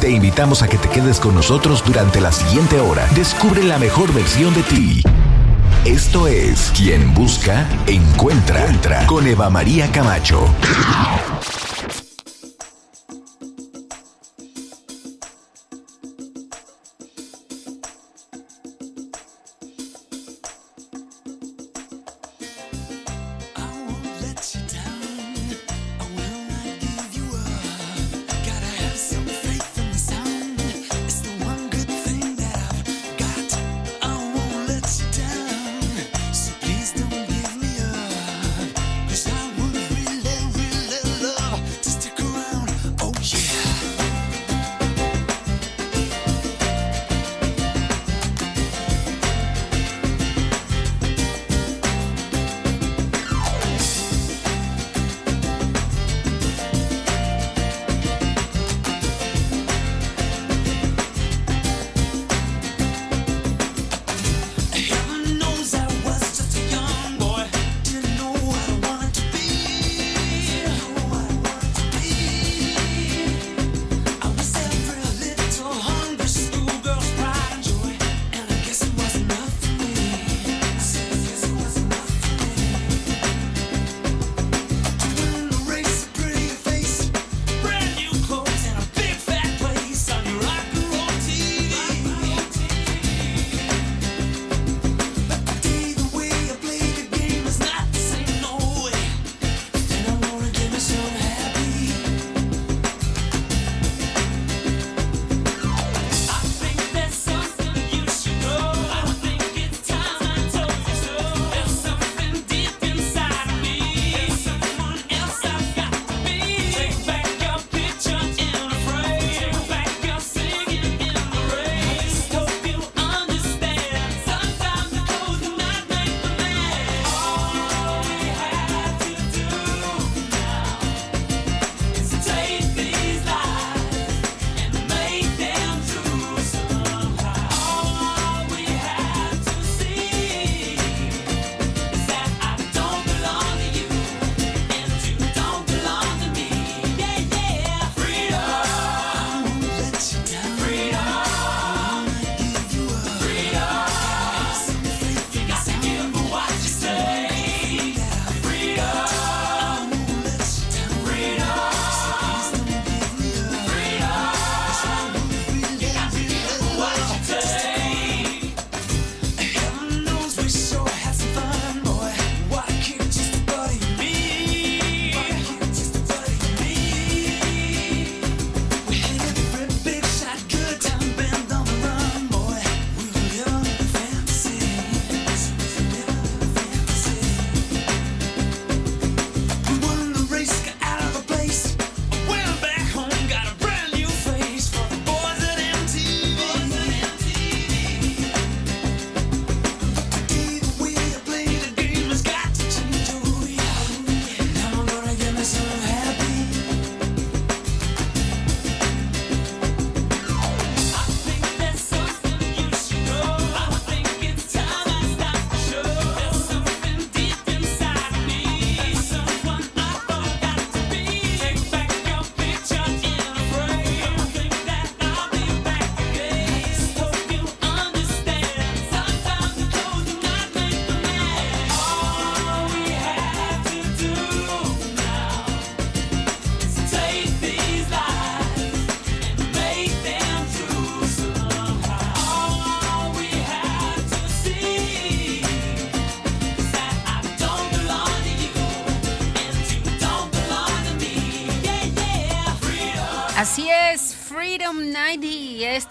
Te invitamos a que te quedes con nosotros durante la siguiente hora. Descubre la mejor versión de ti. Esto es Quien Busca, Encuentra, Entra con Eva María Camacho.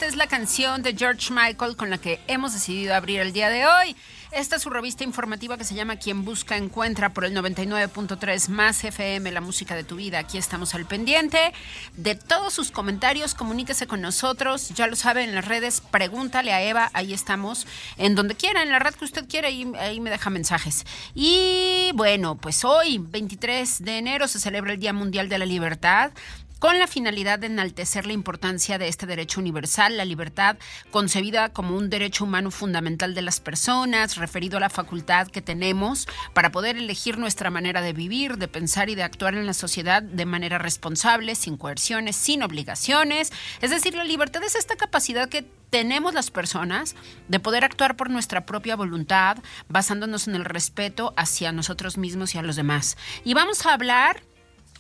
Es la canción de George Michael con la que hemos decidido abrir el día de hoy. Esta es su revista informativa que se llama Quien Busca Encuentra por el 99.3 más FM, la música de tu vida. Aquí estamos al pendiente de todos sus comentarios. Comuníquese con nosotros. Ya lo sabe en las redes. Pregúntale a Eva. Ahí estamos. En donde quiera, en la red que usted quiera. Ahí, ahí me deja mensajes. Y bueno, pues hoy, 23 de enero, se celebra el Día Mundial de la Libertad. Con la finalidad de enaltecer la importancia de este derecho universal, la libertad concebida como un derecho humano fundamental de las personas, referido a la facultad que tenemos para poder elegir nuestra manera de vivir, de pensar y de actuar en la sociedad de manera responsable, sin coerciones, sin obligaciones. Es decir, la libertad es esta capacidad que tenemos las personas de poder actuar por nuestra propia voluntad, basándonos en el respeto hacia nosotros mismos y a los demás. Y vamos a hablar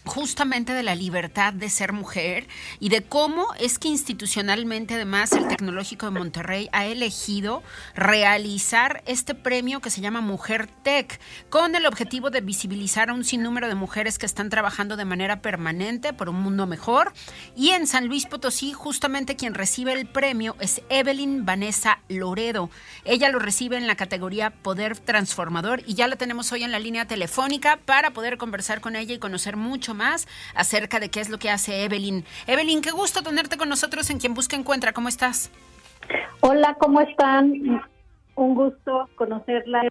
justamente de la libertad de ser mujer y de cómo es que institucionalmente además el Tecnológico de Monterrey ha elegido realizar este premio que se llama Mujer Tech con el objetivo de visibilizar a un sinnúmero de mujeres que están trabajando de manera permanente por un mundo mejor y en San Luis Potosí justamente quien recibe el premio es Evelyn Vanessa Loredo. Ella lo recibe en la categoría Poder Transformador y ya la tenemos hoy en la línea telefónica para poder conversar con ella y conocer mucho más acerca de qué es lo que hace Evelyn. Evelyn, qué gusto tenerte con nosotros en Quien Busca Encuentra. ¿Cómo estás? Hola, ¿cómo están? Un gusto conocerla,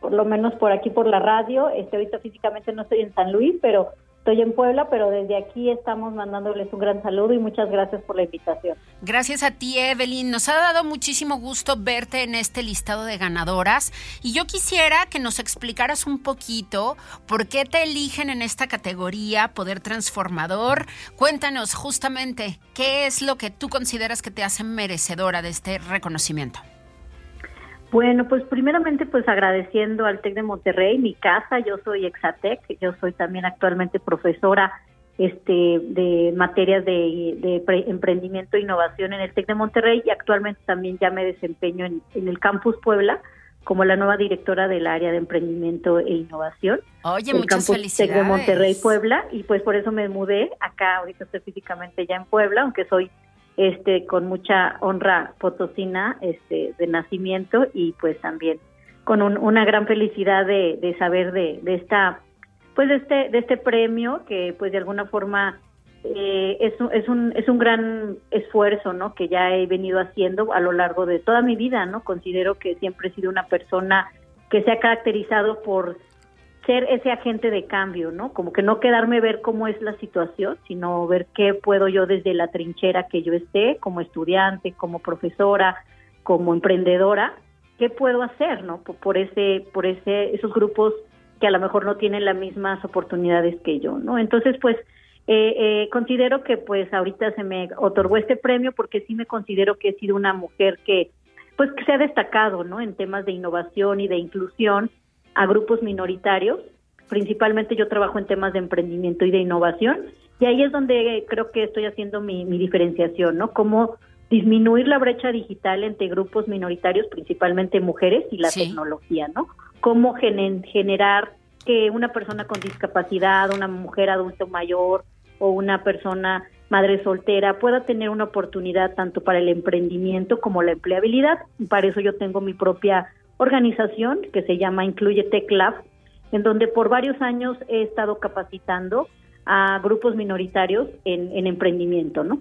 por lo menos por aquí por la radio. Este, ahorita físicamente no estoy en San Luis, pero Estoy en Puebla, pero desde aquí estamos mandándoles un gran saludo y muchas gracias por la invitación. Gracias a ti, Evelyn. Nos ha dado muchísimo gusto verte en este listado de ganadoras y yo quisiera que nos explicaras un poquito por qué te eligen en esta categoría Poder Transformador. Cuéntanos justamente qué es lo que tú consideras que te hace merecedora de este reconocimiento. Bueno, pues primeramente pues agradeciendo al TEC de Monterrey, mi casa, yo soy Exatec, yo soy también actualmente profesora este de materias de, emprendimiento e innovación en el TEC de Monterrey y actualmente también ya me desempeño en, el Campus Puebla como la nueva directora del área de emprendimiento e innovación. Oye, el muchas Campus TEC de Monterrey Puebla y pues por eso me mudé acá, ahorita estoy físicamente ya en Puebla, aunque soy este con mucha honra potosina este de nacimiento y pues también con una gran felicidad de, saber de, esta pues de este de este premio que pues de alguna forma eh, es, es un es un gran esfuerzo no que ya he venido haciendo a lo largo de toda mi vida no considero que siempre he sido una persona que se ha caracterizado por ser ese agente de cambio, ¿no? Como que no quedarme ver cómo es la situación, sino ver qué puedo yo desde la trinchera que yo esté, como estudiante, como profesora, como emprendedora, qué puedo hacer, ¿no? Por, ese, por ese, esos grupos que a lo mejor no tienen las mismas oportunidades que yo, ¿no? Entonces, pues, eh, eh, considero que pues ahorita se me otorgó este premio porque sí me considero que he sido una mujer que pues que se ha destacado, ¿no? En temas de innovación y de inclusión a grupos minoritarios. Principalmente yo trabajo en temas de emprendimiento y de innovación y ahí es donde creo que estoy haciendo mi, diferenciación, ¿no? Cómo disminuir la brecha digital entre grupos minoritarios, principalmente mujeres y la tecnología, ¿no? Cómo generar que una persona con discapacidad, una mujer adulto mayor o una persona madre soltera pueda tener una oportunidad tanto para el emprendimiento como la empleabilidad. Para eso yo tengo mi propia organización que se llama Incluye Tech Lab, en donde por varios años he estado capacitando a grupos minoritarios en, emprendimiento, ¿no?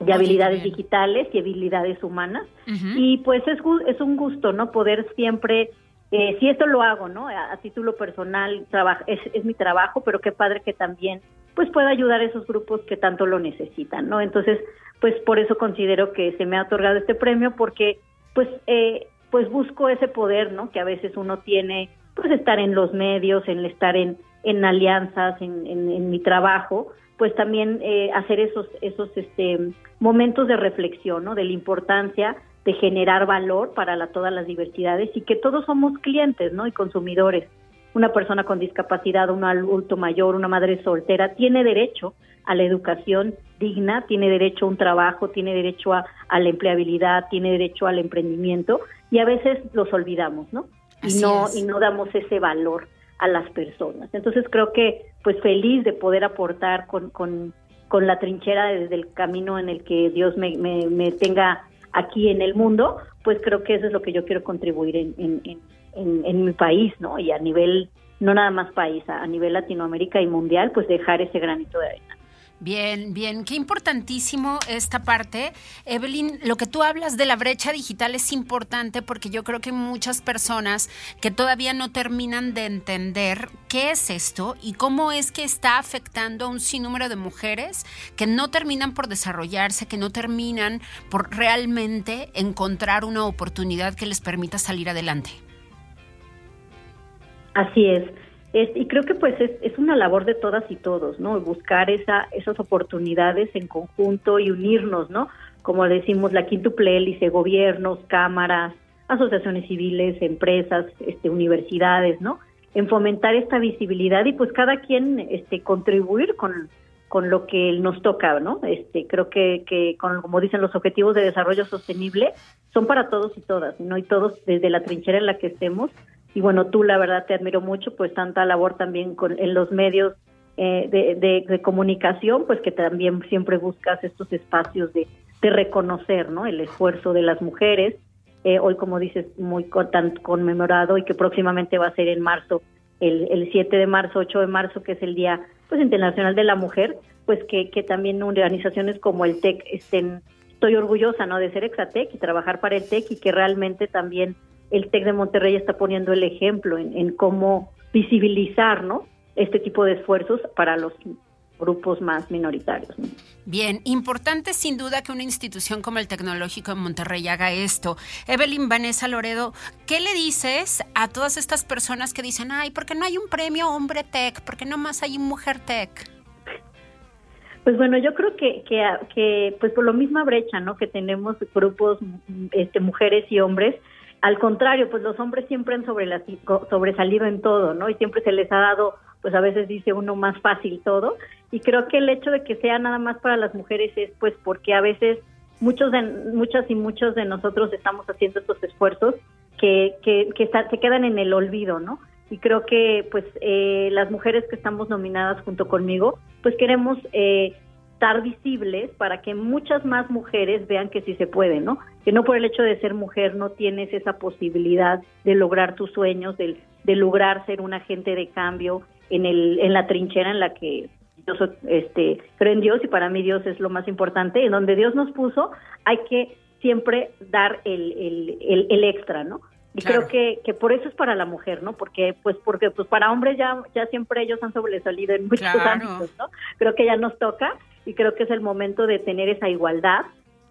De habilidades digitales y habilidades humanas. Y pues es, es un gusto, ¿no? Poder siempre, eh, si esto lo hago, ¿no? A, título personal, es, es mi trabajo, pero qué padre que también pues pueda ayudar a esos grupos que tanto lo necesitan, ¿no? Entonces, pues por eso considero que se me ha otorgado este premio porque pues eh, pues busco ese poder, ¿no? Que a veces uno tiene, pues estar en los medios, en estar en, en alianzas, en, en, mi trabajo, pues también eh, hacer esos, esos este, momentos de reflexión, ¿no? De la importancia de generar valor para la, todas las diversidades y que todos somos clientes, ¿no? Y consumidores. Una persona con discapacidad, un adulto mayor, una madre soltera, tiene derecho a la educación digna, tiene derecho a un trabajo, tiene derecho a, a la empleabilidad, tiene derecho al emprendimiento y a veces los olvidamos, ¿no? y no y no damos ese valor a las personas. Entonces creo que pues feliz de poder aportar con, con, con la trinchera desde el camino en el que Dios me, me, tenga aquí en el mundo, pues creo que eso es lo que yo quiero contribuir en, en, en, en mi país, ¿no? Y a nivel, no nada más país, a, a nivel Latinoamérica y mundial, pues dejar ese granito de arena. Bien, bien, qué importantísimo esta parte. Evelyn, lo que tú hablas de la brecha digital es importante porque yo creo que muchas personas que todavía no terminan de entender qué es esto y cómo es que está afectando a un sinnúmero de mujeres que no terminan por desarrollarse, que no terminan por realmente encontrar una oportunidad que les permita salir adelante. Así es y creo que pues es, es, una labor de todas y todos, ¿no? Buscar esa, esas oportunidades en conjunto y unirnos, ¿no? Como decimos, la quintuple hélice, gobiernos, cámaras, asociaciones civiles, empresas, este, universidades, ¿no? En fomentar esta visibilidad y pues cada quien este, contribuir con, con lo que nos toca, ¿no? Este, creo que, que con, como dicen los objetivos de desarrollo sostenible son para todos y todas, ¿no? Y todos desde la trinchera en la que estemos y bueno, tú la verdad te admiro mucho, pues tanta labor también con, en los medios eh, de, comunicación, pues que también siempre buscas estos espacios de, reconocer, ¿no? El esfuerzo de las mujeres, eh, hoy como dices, muy tan conmemorado y que próximamente va a ser en marzo, el, el 7 de marzo, 8 de marzo, que es el Día pues Internacional de la Mujer, pues que, que también organizaciones como el TEC estén, estoy orgullosa, ¿no? De ser Exatec y trabajar para el TEC y que realmente también el TEC de Monterrey está poniendo el ejemplo en, cómo visibilizar ¿no? este tipo de esfuerzos para los grupos más minoritarios. Bien, importante sin duda que una institución como el Tecnológico de Monterrey haga esto. Evelyn Vanessa Loredo, ¿qué le dices a todas estas personas que dicen, ay, ¿por qué no hay un premio hombre tech? ¿Por qué no más hay mujer tech? Pues bueno, yo creo que, que, que pues por lo misma brecha, ¿no? Que tenemos grupos, este, mujeres y hombres, al contrario, pues los hombres siempre han sobresalido en todo, ¿no? Y siempre se les ha dado, pues a veces dice uno más fácil todo. Y creo que el hecho de que sea nada más para las mujeres es pues porque a veces muchos de, muchas y muchos de nosotros estamos haciendo estos esfuerzos que, que, que se quedan en el olvido, ¿no? Y creo que pues eh, las mujeres que estamos nominadas junto conmigo, pues queremos eh, estar visibles para que muchas más mujeres vean que sí se puede, ¿no? Que no por el hecho de ser mujer no tienes esa posibilidad de lograr tus sueños, de, de lograr ser un agente de cambio en, el, en la trinchera en la que yo soy, este, creo en Dios y para mí Dios es lo más importante. En donde Dios nos puso hay que siempre dar el, el, el, extra, ¿no? Y creo que, que por eso es para la mujer, ¿no? Porque pues porque pues para hombres ya ya siempre ellos han sobresalido en muchos ámbitos, ¿no? Creo que ya nos toca y creo que es el momento de tener esa igualdad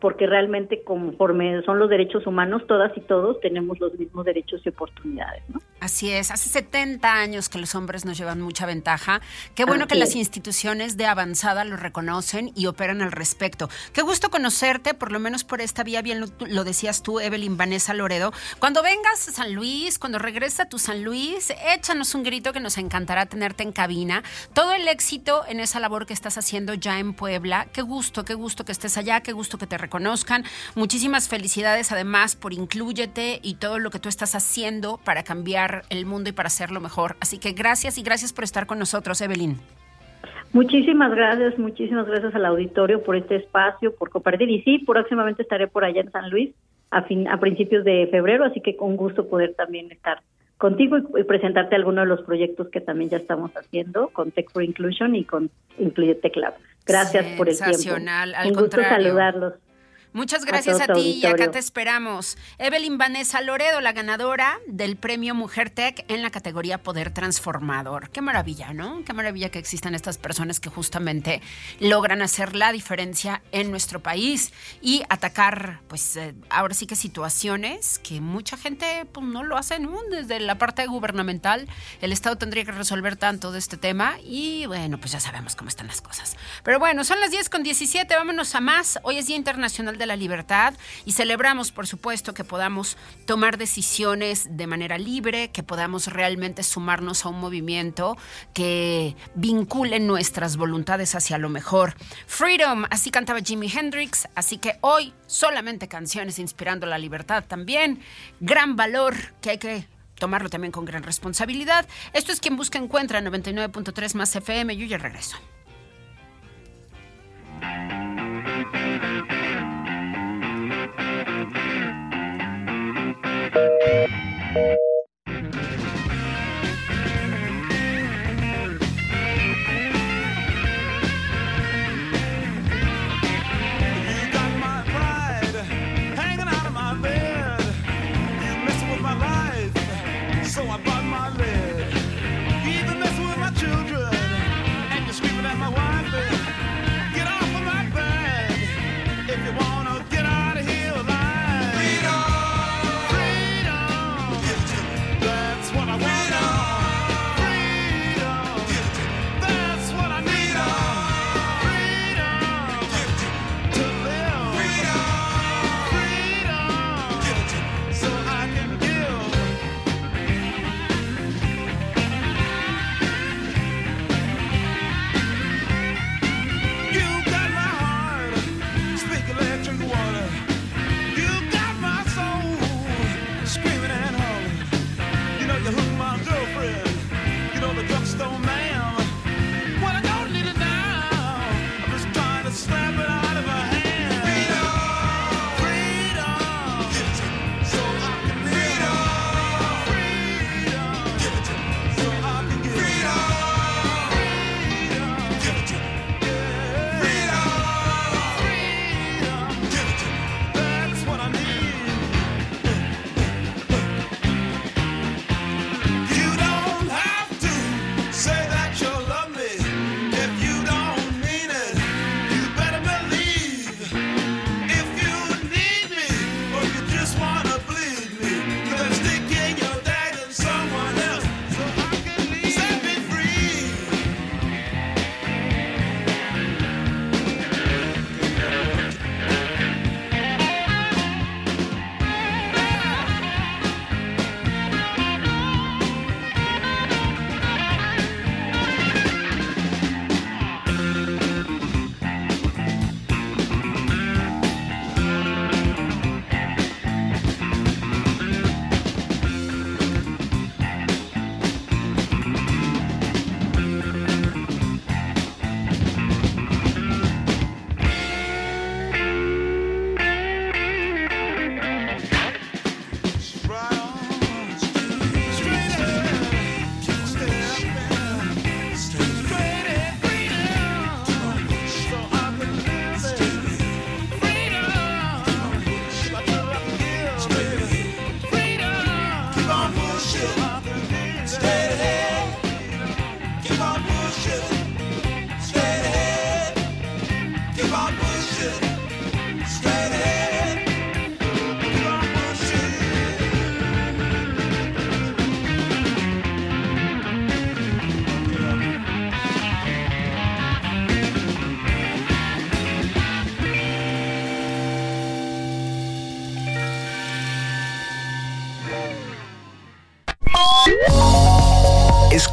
porque realmente conforme son los derechos humanos, todas y todos tenemos los mismos derechos y oportunidades. ¿no? Así es, hace 70 años que los hombres nos llevan mucha ventaja. Qué bueno que las instituciones de avanzada lo reconocen y operan al respecto. Qué gusto conocerte, por lo menos por esta vía, bien lo, decías tú, Evelyn Vanessa Loredo. Cuando vengas a San Luis, cuando regreses a tu San Luis, échanos un grito que nos encantará tenerte en cabina. Todo el éxito en esa labor que estás haciendo ya en Puebla. Qué gusto, qué gusto que estés allá, qué gusto que te conozcan. Muchísimas felicidades además por Incluyete y todo lo que tú estás haciendo para cambiar el mundo y para hacerlo mejor. Así que gracias y gracias por estar con nosotros, Evelyn. Muchísimas gracias, muchísimas gracias al auditorio por este espacio, por compartir. Y sí, próximamente estaré por allá en San Luis a, fin, a principios de febrero, así que con gusto poder también estar contigo y, presentarte algunos de los proyectos que también ya estamos haciendo con Tech for Inclusion y con Incluyete Club. Gracias por el tiempo. Al Un gusto saludarlos. Muchas gracias a, ti y acá te esperamos. Evelyn Vanessa Loredo, la ganadora del premio Mujer Tech en la categoría Poder Transformador. Qué maravilla, ¿no? Qué maravilla que existan estas personas que justamente logran hacer la diferencia en nuestro país y atacar, pues eh, ahora sí que situaciones que mucha gente pues, no lo hace ¿no? desde la parte gubernamental. El Estado tendría que resolver tanto de este tema y bueno, pues ya sabemos cómo están las cosas. Pero bueno, son las 10 con 17, vámonos a más. Hoy es Día Internacional de la libertad y celebramos, por supuesto, que podamos tomar decisiones de manera libre, que podamos realmente sumarnos a un movimiento que vincule nuestras voluntades hacia lo mejor. Freedom, así cantaba Jimi Hendrix, así que hoy solamente canciones inspirando la libertad también. Gran valor que hay que tomarlo también con gran responsabilidad. Esto es quien busca encuentra 99.3 más FM. Yo ya regreso.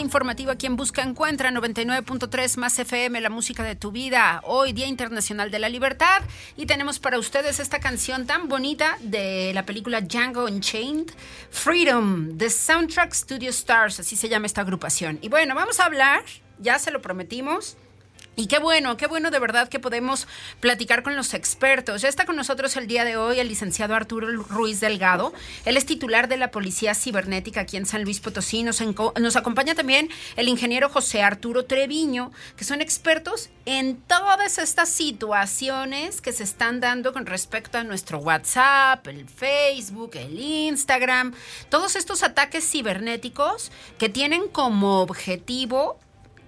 Informativo quien busca encuentra 99.3 más FM, la música de tu vida. Hoy, Día Internacional de la Libertad. Y tenemos para ustedes esta canción tan bonita de la película Django Unchained, Freedom, The Soundtrack Studio Stars, así se llama esta agrupación. Y bueno, vamos a hablar, ya se lo prometimos y qué bueno, qué bueno de verdad que podemos platicar con los expertos. Ya está con nosotros el día de hoy el licenciado Arturo Ruiz Delgado. Él es titular de la Policía Cibernética aquí en San Luis Potosí. Nos, nos acompaña también el ingeniero José Arturo Treviño, que son expertos en todas estas situaciones que se están dando con respecto a nuestro WhatsApp, el Facebook, el Instagram, todos estos ataques cibernéticos que tienen como objetivo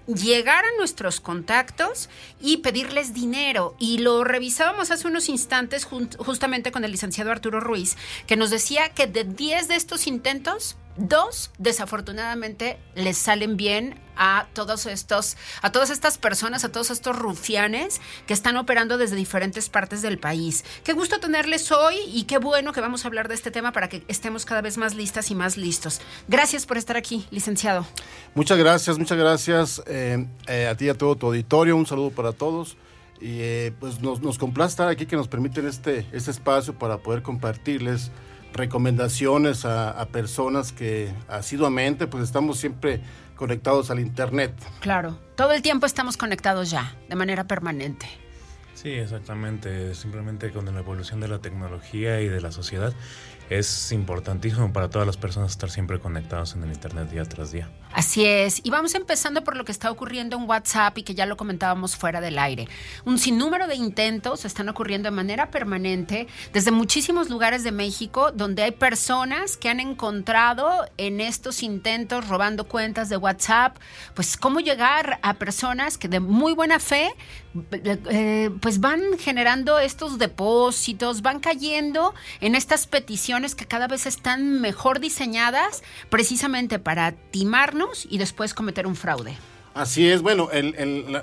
llegar a nuestros contactos y pedirles dinero. Y lo revisábamos hace unos instantes justamente con el licenciado Arturo Ruiz, que nos decía que de 10 de estos intentos, dos desafortunadamente les salen bien a todos estos, a todas estas personas, a todos estos rufianes que están operando desde diferentes partes del país. Qué gusto tenerles hoy y qué bueno que vamos a hablar de este tema para que estemos cada vez más listas y más listos. Gracias por estar aquí, licenciado. Muchas gracias, muchas gracias eh, eh, a ti y a todo tu auditorio. Un saludo para todos. Y eh, pues nos, nos complace estar aquí que nos permiten este, este espacio para poder compartirles recomendaciones a, personas que asiduamente pues estamos siempre conectados al Internet. Claro, todo el tiempo estamos conectados ya, de manera permanente. Sí, exactamente. Simplemente con la evolución de la tecnología y de la sociedad, es importantísimo para todas las personas estar siempre conectados en el Internet día tras día. Así es, y vamos empezando por lo que está ocurriendo en WhatsApp y que ya lo comentábamos fuera del aire. Un sinnúmero de intentos están ocurriendo de manera permanente desde muchísimos lugares de México donde hay personas que han encontrado en estos intentos robando cuentas de WhatsApp, pues cómo llegar a personas que de muy buena fe eh, pues van generando estos depósitos, van cayendo en estas peticiones que cada vez están mejor diseñadas precisamente para timarnos y después cometer un fraude. Así es, bueno,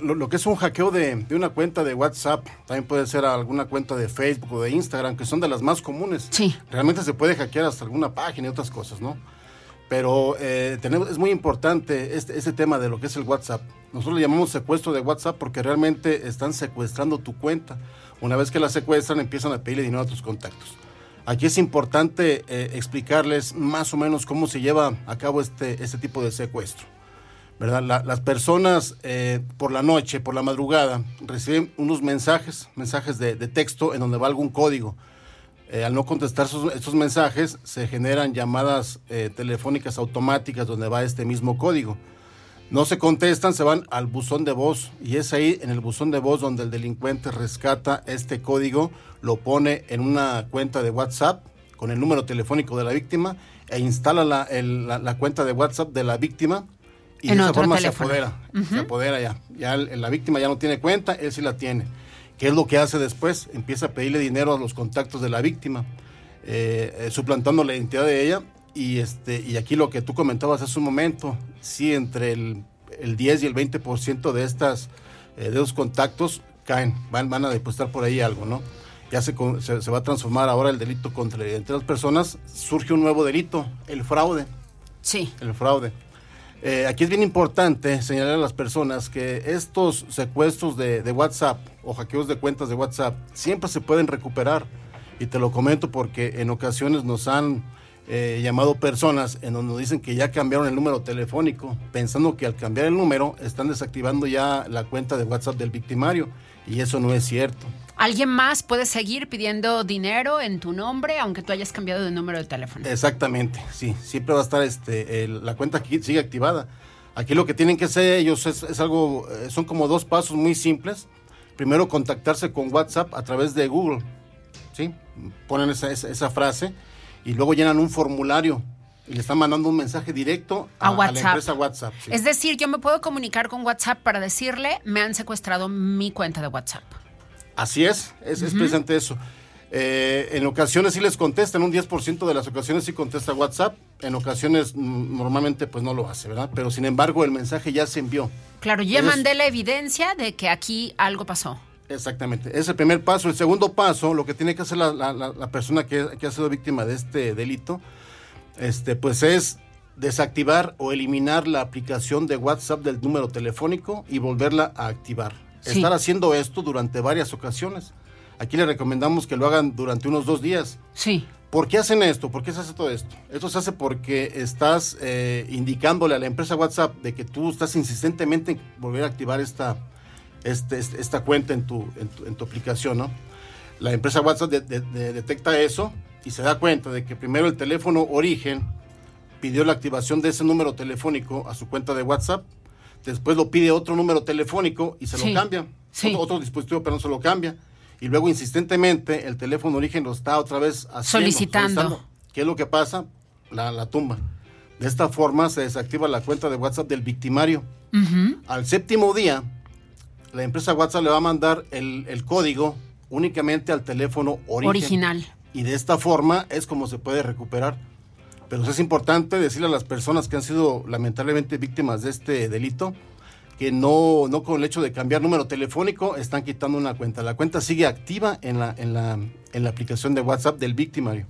lo, que es un hackeo de, una cuenta de WhatsApp, también puede ser alguna cuenta de Facebook o de Instagram, que son de las más comunes. Sí. Realmente se puede hackear hasta alguna página y otras cosas, ¿no? Pero eh, tenemos, es muy importante este, este tema de lo que es el WhatsApp. Nosotros le llamamos secuestro de WhatsApp porque realmente están secuestrando tu cuenta. Una vez que la secuestran, empiezan a pedirle dinero a tus contactos. Aquí es importante eh, explicarles más o menos cómo se lleva a cabo este, este tipo de secuestro. ¿verdad? las personas eh, por la noche, por la madrugada, reciben unos mensajes, mensajes de, texto en donde va algún código. Eh, al no contestar estos mensajes, se generan llamadas telefónicas automáticas donde va este mismo código. No se contestan, se van al buzón de voz y es ahí en el buzón de voz donde el delincuente rescata este código, lo pone en una cuenta de WhatsApp con el número telefónico de la víctima e instala la, cuenta de WhatsApp de la víctima y de esa forma se apodera, se apodera ya. Ya la víctima ya no tiene cuenta, él sí la tiene. ¿Qué es lo que hace después? Empieza a pedirle dinero a los contactos de la víctima, eh, eh, suplantando la identidad de ella y, este, y aquí lo que tú comentabas hace un momento, sí, entre el, el 10 y el 20% de, estas, eh, de esos contactos caen, van, van a depositar por ahí algo, ¿no? Ya se, se, va a transformar ahora el delito contra entre las personas, surge un nuevo delito, el fraude. Sí. El fraude. Eh, aquí es bien importante señalar a las personas que estos secuestros de, WhatsApp o hackeos de cuentas de WhatsApp siempre se pueden recuperar. Y te lo comento porque en ocasiones nos han eh, llamado personas en donde nos dicen que ya cambiaron el número telefónico, pensando que al cambiar el número están desactivando ya la cuenta de WhatsApp del victimario y eso no es cierto. ¿Alguien más puede seguir pidiendo dinero en tu nombre aunque tú hayas cambiado de número de teléfono? Exactamente, sí, siempre va a estar este, la cuenta que sigue activada. Aquí lo que tienen que hacer ellos es, algo, eh, son como dos pasos muy simples. Primero contactarse con WhatsApp a través de Google, ¿sí? Ponen esa, esa frase y luego llenan un formulario y le están mandando un mensaje directo a, la empresa WhatsApp. Es decir, yo me puedo comunicar con WhatsApp para decirle, me han secuestrado mi cuenta de WhatsApp. Así es, es, precisamente eso. Eh, en ocasiones sí les contestan, un 10% de las ocasiones sí contesta WhatsApp, en ocasiones normalmente pues no lo hace, ¿verdad? Pero sin embargo el mensaje ya se envió. Claro, ya mandé la evidencia de que aquí algo pasó. Exactamente, es el primer paso. El segundo paso, lo que tiene que hacer la, persona que, ha sido víctima de este delito, este, pues es desactivar o eliminar la aplicación de WhatsApp del número telefónico y volverla a activar. Estar haciendo esto durante varias ocasiones. Aquí le recomendamos que lo hagan durante unos dos días. Sí. ¿Por qué hacen esto? ¿Por qué se hace todo esto? Esto se hace porque estás eh, indicándole a la empresa WhatsApp de que tú estás insistentemente en volver a activar esta, este, este, esta cuenta en tu, en tu, aplicación, ¿no? La empresa WhatsApp detecta eso y se da cuenta de que primero el teléfono origen pidió la activación de ese número telefónico a su cuenta de WhatsApp, después lo pide otro número telefónico y se lo cambia, otro, dispositivo pero no se lo cambia, y luego insistentemente el teléfono origen lo está otra vez solicitando. ¿Qué es lo que pasa? La, la, tumba. De esta forma se desactiva la cuenta de WhatsApp del victimario. Al séptimo día, la empresa WhatsApp le va a mandar el, código únicamente al teléfono original. Y de esta forma es como se puede recuperar. Pero es importante decirle a las personas que han sido lamentablemente víctimas de este delito que no, no con el hecho de cambiar número telefónico están quitando una cuenta. La cuenta sigue activa en la, en la, en la aplicación de WhatsApp del victimario.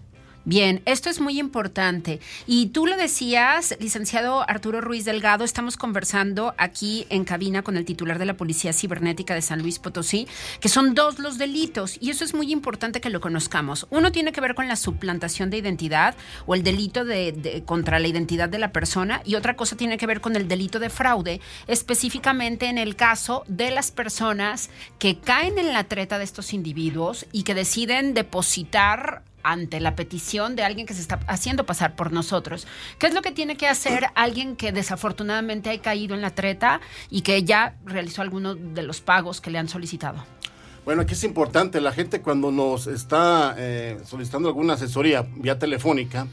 Bien, esto es muy importante. Y tú lo decías, licenciado Arturo Ruiz Delgado, estamos conversando aquí en cabina con el titular de la Policía Cibernética de San Luis Potosí, que son dos los delitos, y eso es muy importante que lo conozcamos. Uno tiene que ver con la suplantación de identidad o el delito de, contra la identidad de la persona, y otra cosa tiene que ver con el delito de fraude, específicamente en el caso de las personas que caen en la treta de estos individuos y que deciden depositar ante la petición de alguien que se está haciendo pasar por nosotros. ¿Qué es lo que tiene que hacer alguien que desafortunadamente ha caído en la treta y que ya realizó alguno de los pagos que le han solicitado? Bueno, aquí es importante, la gente cuando nos está eh, solicitando alguna asesoría vía telefónica,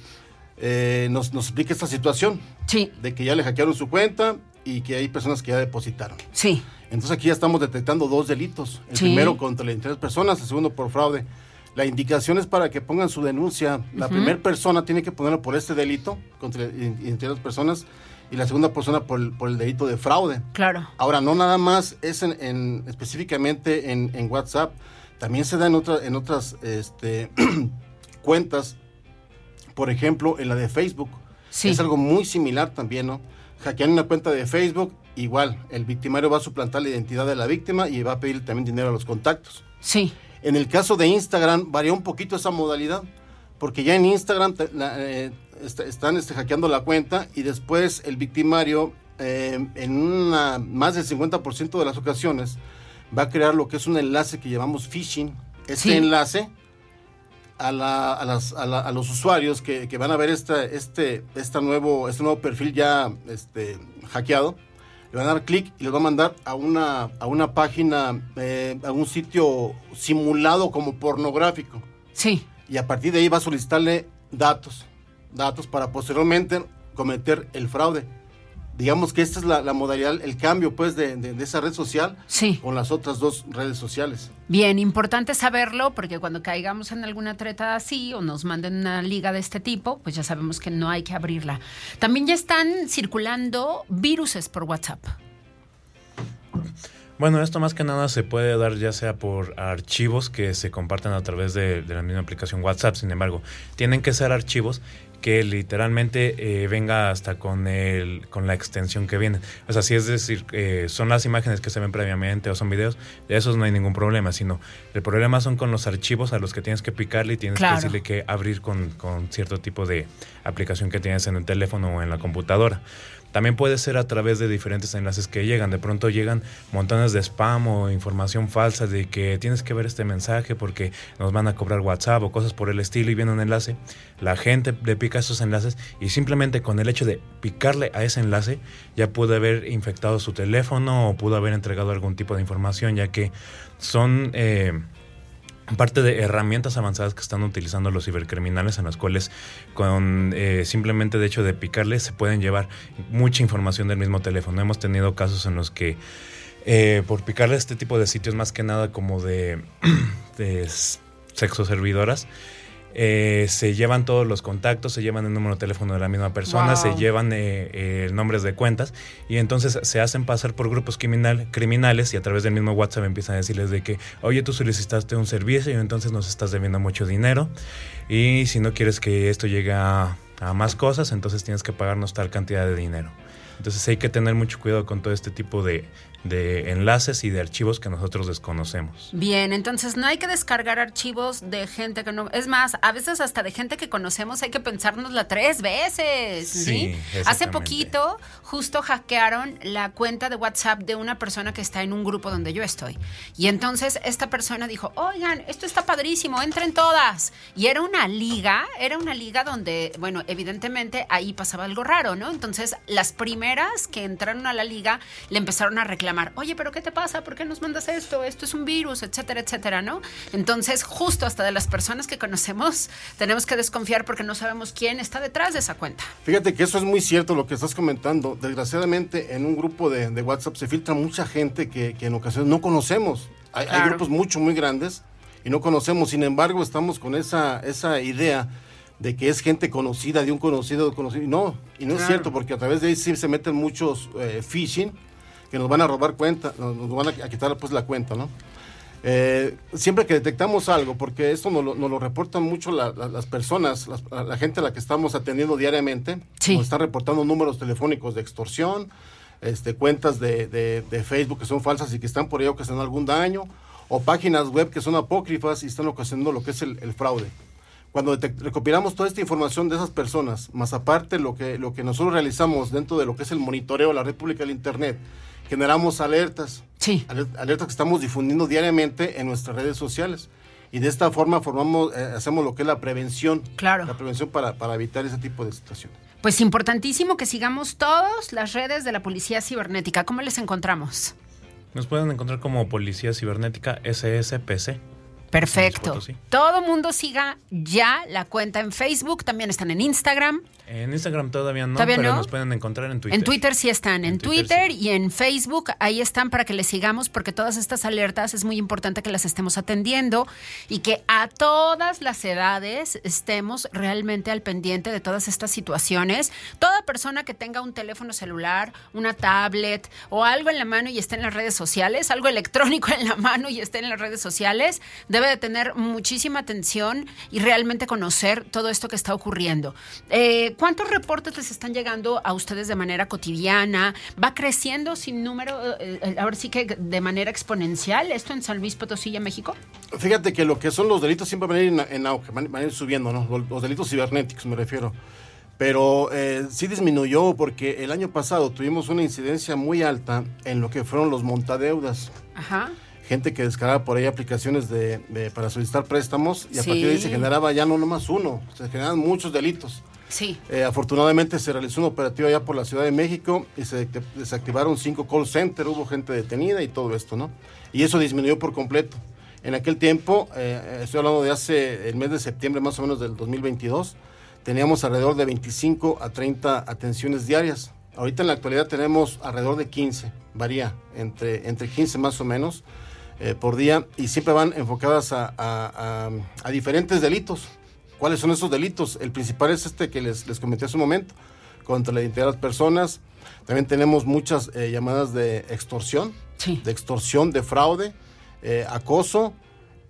eh, nos, nos explica esta situación. Sí. De que ya le hackearon su cuenta y que hay personas que ya depositaron. Sí. Entonces aquí ya estamos detectando dos delitos. El Sí. primero contra la identidad de personas, el segundo por fraude. La indicación es para que pongan su denuncia. La primera persona tiene que ponerlo por este delito contra la identidad de personas y la segunda persona por el, por el delito de fraude. Claro. Ahora, no nada más es en, en- específicamente en, en WhatsApp, también se da en, otra- en otras este, cuentas, por ejemplo, en la de Facebook. Sí. Es algo muy similar también, ¿no? Hackean una cuenta de Facebook, igual, el victimario va a suplantar la identidad de la víctima y va a pedir también dinero a los contactos. Sí. En el caso de Instagram, varía un poquito esa modalidad, porque ya en Instagram te- la, eh, est- están este, hackeando la cuenta y después el victimario, eh, en una, más del 50% de las ocasiones, va a crear lo que es un enlace que llamamos phishing. Este Sí. enlace a, la- a las- a la- a los usuarios que, que van a ver esta, este, esta nuevo, este nuevo perfil ya este, hackeado, le van a dar clic y les va a mandar a una, a una página, eh, a un sitio simulado como pornográfico. Sí. Y a partir de ahí va a solicitarle datos, datos para posteriormente cometer el fraude. Digamos que esta es la, la modalidad, el cambio pues de, de- de esa red social Sí. con las otras dos redes sociales. Bien, importante saberlo porque cuando caigamos en alguna treta así o nos manden una liga de este tipo, pues ya sabemos que no hay que abrirla. También ya están circulando viruses por WhatsApp. Bueno, esto más que nada se puede dar ya sea por archivos que se comparten a través de, de la misma aplicación WhatsApp. Sin embargo, tienen que ser archivos que literalmente eh, venga hasta con el con la extensión que viene. O sea, si es decir, eh, son las imágenes que se ven previamente o son videos, de esos no hay ningún problema, sino el problema son con los archivos a los que tienes que picarle y tienes Claro. que decirle que abrir con, con cierto tipo de aplicación que tienes en el teléfono o en la computadora. También puede ser a través de diferentes enlaces que llegan. De pronto llegan montones de spam o información falsa de que tienes que ver este mensaje porque nos van a cobrar WhatsApp o cosas por el estilo y viene un enlace. La gente le pica esos enlaces y simplemente con el hecho de picarle a ese enlace ya pudo haber infectado su teléfono o pudo haber entregado algún tipo de información ya que son... eh, parte de herramientas avanzadas que están utilizando los cibercriminales en las cuales con eh, simplemente de hecho de picarle se pueden llevar mucha información del mismo teléfono. Hemos tenido casos en los que eh, por picarle este tipo de sitios más que nada como de, de sexo servidoras eh, se llevan todos los contactos, se llevan el número de teléfono de la misma persona, Wow. se llevan eh, eh, nombres de cuentas y entonces se hacen pasar por grupos criminal, criminales y a través del mismo WhatsApp empiezan a decirles de que, oye, tú solicitaste un servicio y entonces nos estás debiendo mucho dinero y si no quieres que esto llegue a, a más cosas, entonces tienes que pagarnos tal cantidad de dinero. Entonces hay que tener mucho cuidado con todo este tipo de, de enlaces y de archivos que nosotros desconocemos. Bien, entonces no hay que descargar archivos de gente que no... Es más, a veces hasta de gente que conocemos hay que pensárnosla tres veces. ¿sí? Sí, Hace poquito justo hackearon la cuenta de WhatsApp de una persona que está en un grupo donde yo estoy. Y entonces esta persona dijo, oigan, esto está padrísimo, entren todas. Y era una liga, era una liga donde, bueno, evidentemente ahí pasaba algo raro, ¿no? Entonces las primeras que entraron a la liga le empezaron a reclamar, oye, pero ¿qué te pasa? ¿Por qué nos mandas esto? Esto es un virus, etcétera, etcétera, ¿no? Entonces, justo hasta de las personas que conocemos, tenemos que desconfiar porque no sabemos quién está detrás de esa cuenta. Fíjate que eso es muy cierto lo que estás comentando. Desgraciadamente, en un grupo de, de WhatsApp se filtra mucha gente que, que en ocasiones no conocemos. Hay, hay Claro. grupos mucho, muy grandes y no conocemos. Sin embargo, estamos con esa, esa idea de que es gente conocida, de un conocido, de conocido. Y no, y no es cierto, porque a través de ahí sí se meten muchos eh, phishing que nos van a robar cuenta, nos, nos van a, a quitar pues la cuenta, ¿no? Eh, siempre que detectamos algo, porque esto nos lo, nos lo reportan mucho la- la- las personas, las- la, la gente a la que estamos atendiendo diariamente, Sí. nos están reportando números telefónicos de extorsión, este, cuentas de, de- de Facebook que son falsas y que están por ahí ocasionando algún daño, o páginas web que son apócrifas y están ocasionando lo que es el, el fraude. Cuando recopilamos toda esta información de esas personas, más aparte lo que, lo que nosotros realizamos dentro de lo que es el monitoreo de la red pública del Internet, generamos alertas, Sí. aler- alertas que estamos difundiendo diariamente en nuestras redes sociales. y de esta forma formamos, eh, hacemos lo que es la prevención. Claro. La prevención para, para evitar ese tipo de situaciones. Pues importantísimo que sigamos todos las redes de la Policía Cibernética. ¿Cómo les encontramos? Nos pueden encontrar como Policía Cibernética SSPC. Perfecto. Todo mundo siga ya la cuenta en Facebook, también están en Instagram. En Instagram todavía no, pero nos pueden encontrar en Twitter. En Twitter sí están, en, Twitter, y en Facebook, ahí están para que les sigamos, porque todas estas alertas es muy importante que las estemos atendiendo y que a todas las edades estemos realmente al pendiente de todas estas situaciones. Toda persona que tenga un teléfono celular, una tablet o algo en la mano y esté en las redes sociales, algo electrónico en la mano y esté en las redes sociales, debe de tener muchísima atención y realmente conocer todo esto que está ocurriendo. Eh, ¿Cuántos reportes les están llegando a ustedes de manera cotidiana? ¿Va creciendo sin número, eh, eh, ahora sí que de manera exponencial esto en San Luis Potosí, México? Fíjate que lo que son los delitos siempre van a ir en, auge, van, a ir subiendo, ¿no? Los, delitos cibernéticos me refiero. Pero eh, sí disminuyó porque el año pasado tuvimos una incidencia muy alta en lo que fueron los montadeudas. Ajá gente que descargaba por ahí aplicaciones de, para solicitar préstamos y a partir de ahí se generaba ya no nomás uno, se generaban muchos delitos. Sí. Eh, afortunadamente se realizó un operativo allá por la Ciudad de México y se desactivaron cinco call centers, hubo gente detenida y todo esto, ¿no? Y eso disminuyó por completo. En aquel tiempo, eh, estoy hablando de hace el mes de septiembre más o menos del 2022, teníamos alrededor de 25 a 30 atenciones diarias. Ahorita en la actualidad tenemos alrededor de 15, varía, entre, entre 15 más o menos eh, por día y siempre van enfocadas a diferentes delitos. ¿Cuáles son esos delitos? El principal es este que les, les comenté hace un momento, contra la identidad de las personas. También tenemos muchas eh, llamadas de extorsión, de extorsión, de fraude, eh, acoso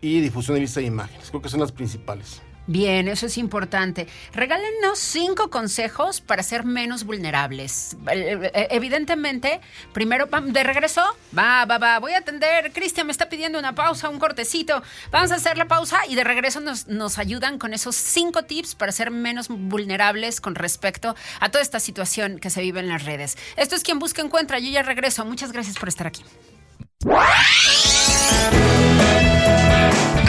y difusión de vista de imágenes. Creo que son las principales. Bien, eso es importante. Regálenos cinco consejos para ser menos vulnerables. Eh, eh, evidentemente, primero, de regreso, va, va, va, voy a atender. Cristian me está pidiendo una pausa, un cortecito. Vamos a hacer la pausa y de regreso nos, nos ayudan con esos cinco tips para ser menos vulnerables con respecto a toda esta situación que se vive en las redes. Esto es quien busca encuentra. Yo ya regreso. Muchas gracias por estar aquí.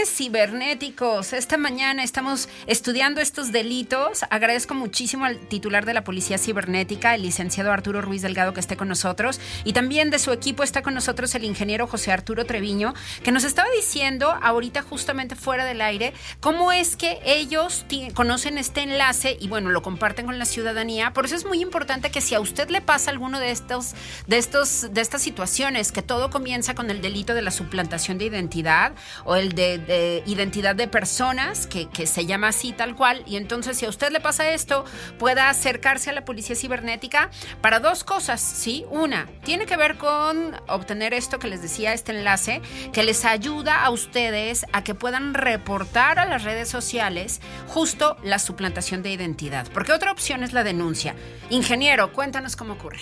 Crímenes cibernéticos. Esta mañana estamos estudiando estos delitos. Agradezco muchísimo al titular de la Policía Cibernética, el licenciado Arturo Ruiz Delgado, que esté con nosotros. Y también de su equipo está con nosotros el ingeniero José Arturo Treviño, que nos estaba diciendo ahorita justamente fuera del aire cómo es que ellos conocen este enlace y bueno, lo comparten con la ciudadanía. Por eso es muy importante que si a usted le pasa alguno de estos, de estos, de estas situaciones, que todo comienza con el delito de la suplantación de identidad o el de, identidad de personas, que, que, se llama así tal cual. Y entonces, si a usted le pasa esto, pueda acercarse a la policía cibernética para dos cosas, ¿sí? Una, tiene que ver con obtener esto que les decía, este enlace, que les ayuda a ustedes a que puedan reportar a las redes sociales justo la suplantación de identidad. Porque otra opción es la denuncia. Ingeniero, cuéntanos cómo ocurre.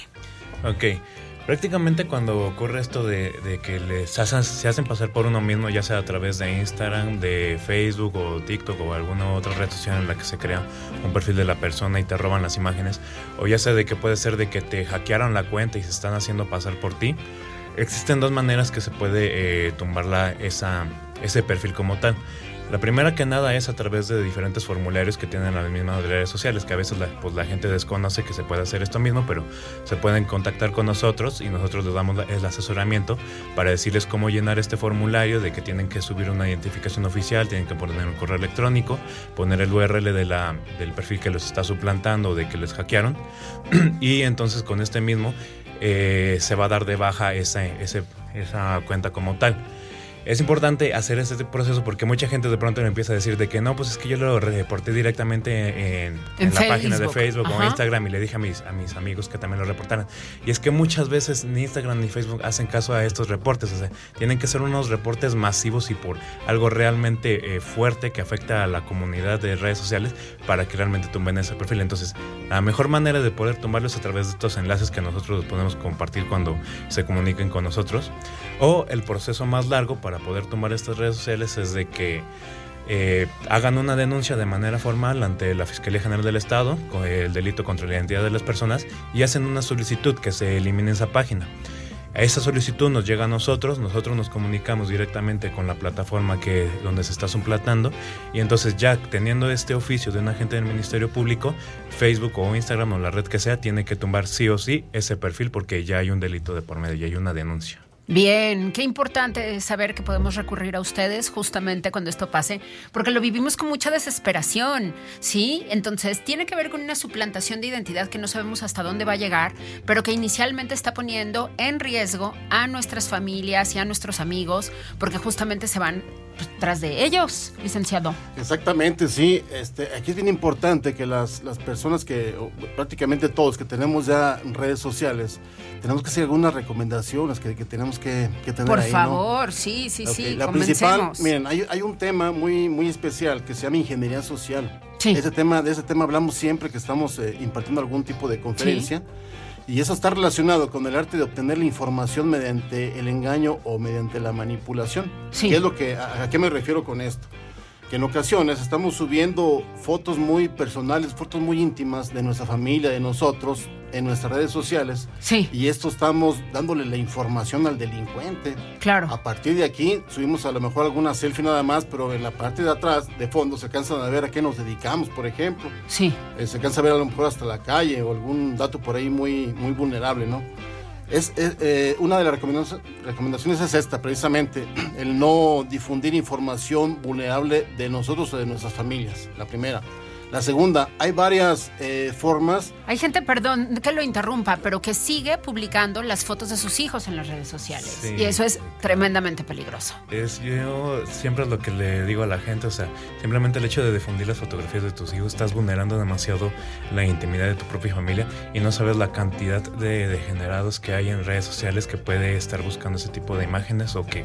Ok. Prácticamente cuando ocurre esto de, que les hacen, se hacen pasar por uno mismo, ya sea a través de Instagram, de Facebook o TikTok o alguna otra red social en la que se crea un perfil de la persona y te roban las imágenes, o ya sea de que puede ser de que te hackearon la cuenta y se están haciendo pasar por ti, existen dos maneras que se puede eh, tumbar la, esa, ese perfil como tal. La primera que nada es a través de diferentes formularios que tienen las mismas redes sociales, que a veces la, pues, la gente desconoce que se puede hacer esto mismo, pero se pueden contactar con nosotros y nosotros les damos el asesoramiento para decirles cómo llenar este formulario, de que tienen que subir una identificación oficial, tienen que poner un correo electrónico, poner el URL de la, del perfil que los está suplantando o de que les hackearon. Y entonces con este mismo eh, se va a dar de baja esa, esa cuenta como tal es importante hacer este proceso porque mucha gente de pronto me empieza a decir de que no, pues es que yo lo reporté directamente en, la página de Facebook o Instagram y le dije a mis, a mis amigos que también lo reportaran. Y es que muchas veces ni Instagram ni Facebook hacen caso a estos reportes. O sea, tienen que ser unos reportes masivos y por algo realmente eh, fuerte que afecta a la comunidad de redes sociales para que realmente tumben ese perfil. Entonces, la mejor manera de poder tumbarlos es a través de estos enlaces que nosotros podemos compartir cuando se comuniquen con nosotros. O el proceso más largo para poder tomar estas redes sociales es de que eh, hagan una denuncia de manera formal ante la Fiscalía General del Estado con el delito contra la identidad de las personas y hacen una solicitud que se elimine esa página. Esa solicitud nos llega a nosotros, nosotros nos comunicamos directamente con la plataforma que, donde se está suplantando y entonces ya teniendo este oficio de un agente del Ministerio Público, Facebook o Instagram o la red que sea, tiene que tumbar sí o sí ese perfil porque ya hay un delito de por medio, ya hay una denuncia. Bien, qué importante saber que podemos recurrir a ustedes justamente cuando esto pase, porque lo vivimos con mucha desesperación, ¿sí? Entonces, tiene que ver con una suplantación de identidad que no sabemos hasta dónde va a llegar, pero que inicialmente está poniendo en riesgo a nuestras familias y a nuestros amigos, porque justamente se van pues, tras de ellos, licenciado. Exactamente, sí. Este, aquí es bien importante que las, las personas que, prácticamente todos que tenemos ya redes sociales, tenemos que hacer algunas recomendaciones que, que tenemos que, que tener Por ahí, ¿no? favor, sí, sí, sí. La principal, miren, hay, hay un tema muy, muy especial que se llama ingeniería social. Sí. Ese tema, de ese tema hablamos siempre que estamos eh, impartiendo algún tipo de conferencia. Y eso está relacionado con el arte de obtener la información mediante el engaño o mediante la manipulación. Sí. ¿Qué es lo que, a, a qué me refiero con esto? Que en ocasiones estamos subiendo fotos muy personales, fotos muy íntimas de nuestra familia, de nosotros, en nuestras redes sociales. Sí, Y esto estamos dándole la información al delincuente. claro. A partir de aquí subimos a lo mejor alguna selfie nada más, pero en la parte de atrás, de fondo, se alcanzan a ver a qué nos dedicamos, por ejemplo. Sí, Eh, se alcanza a ver a lo mejor hasta la calle o algún dato por ahí muy, muy vulnerable, ¿no? Es, es, eh, una de las recomendaciones, es esta, precisamente, el no difundir información vulnerable de nosotros o de nuestras familias, la primera. La segunda, hay varias eh, formas Hay gente, perdón, que lo interrumpa, pero que sigue publicando las fotos de sus hijos en las redes sociales. Sí. Y eso es tremendamente peligroso. Es yo siempre es lo que le digo a la gente, o sea, simplemente el hecho de difundir las fotografías de tus hijos estás vulnerando demasiado la intimidad de tu propia familia y no sabes la cantidad de degenerados que hay en redes sociales que puede estar buscando ese tipo de imágenes o que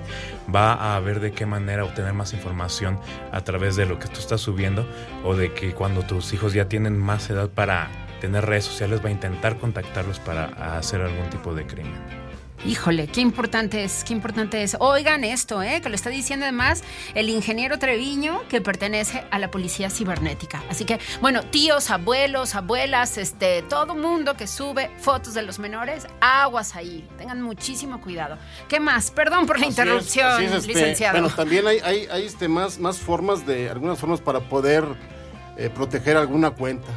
va a ver de qué manera obtener más información a través de lo que tú estás subiendo o de que cuando tus hijos ya tienen más edad para tener redes sociales va a intentar contactarlos para hacer algún tipo de crimen. Híjole, qué importante es, qué importante es. Oigan esto, ¿eh? que lo está diciendo además el ingeniero Treviño, que pertenece a la policía cibernética. Así que, bueno, tíos, abuelos, abuelas, este, todo mundo que sube fotos de los menores, aguas ahí. Tengan muchísimo cuidado. ¿Qué más? Perdón por la Así es, interrupción, así es, este, licenciado. Bueno, también hay, hay, hay, este, más, más formas de, algunas formas para poder eh, proteger alguna cuenta.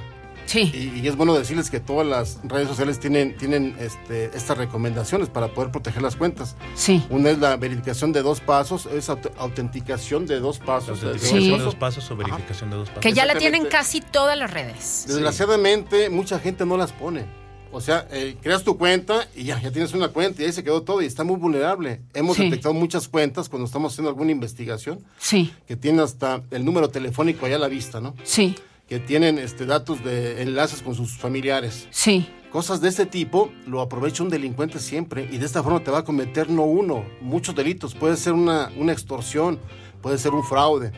sí, Y, y es bueno decirles que todas las redes sociales tienen, tienen este, estas recomendaciones para poder proteger las cuentas. sí. Una es la verificación de dos pasos, es aut- autenticación de dos pasos. Autenticación Sí. de dos pasos o verificación de dos pasos. Que ya la tienen casi todas las redes. Desgraciadamente, mucha gente no las pone. O sea, eh, creas tu cuenta y ya, ya tienes una cuenta y ahí se quedó todo y está muy vulnerable. Hemos Sí. detectado muchas cuentas cuando estamos haciendo alguna investigación Sí, que tienen hasta el número telefónico allá a la vista, ¿no? sí, Que tienen este, datos de enlaces con sus familiares. sí. Cosas de este tipo lo aprovecha un delincuente siempre y de esta forma te va a cometer no uno, muchos delitos. Puede ser una, una extorsión, puede ser un fraude,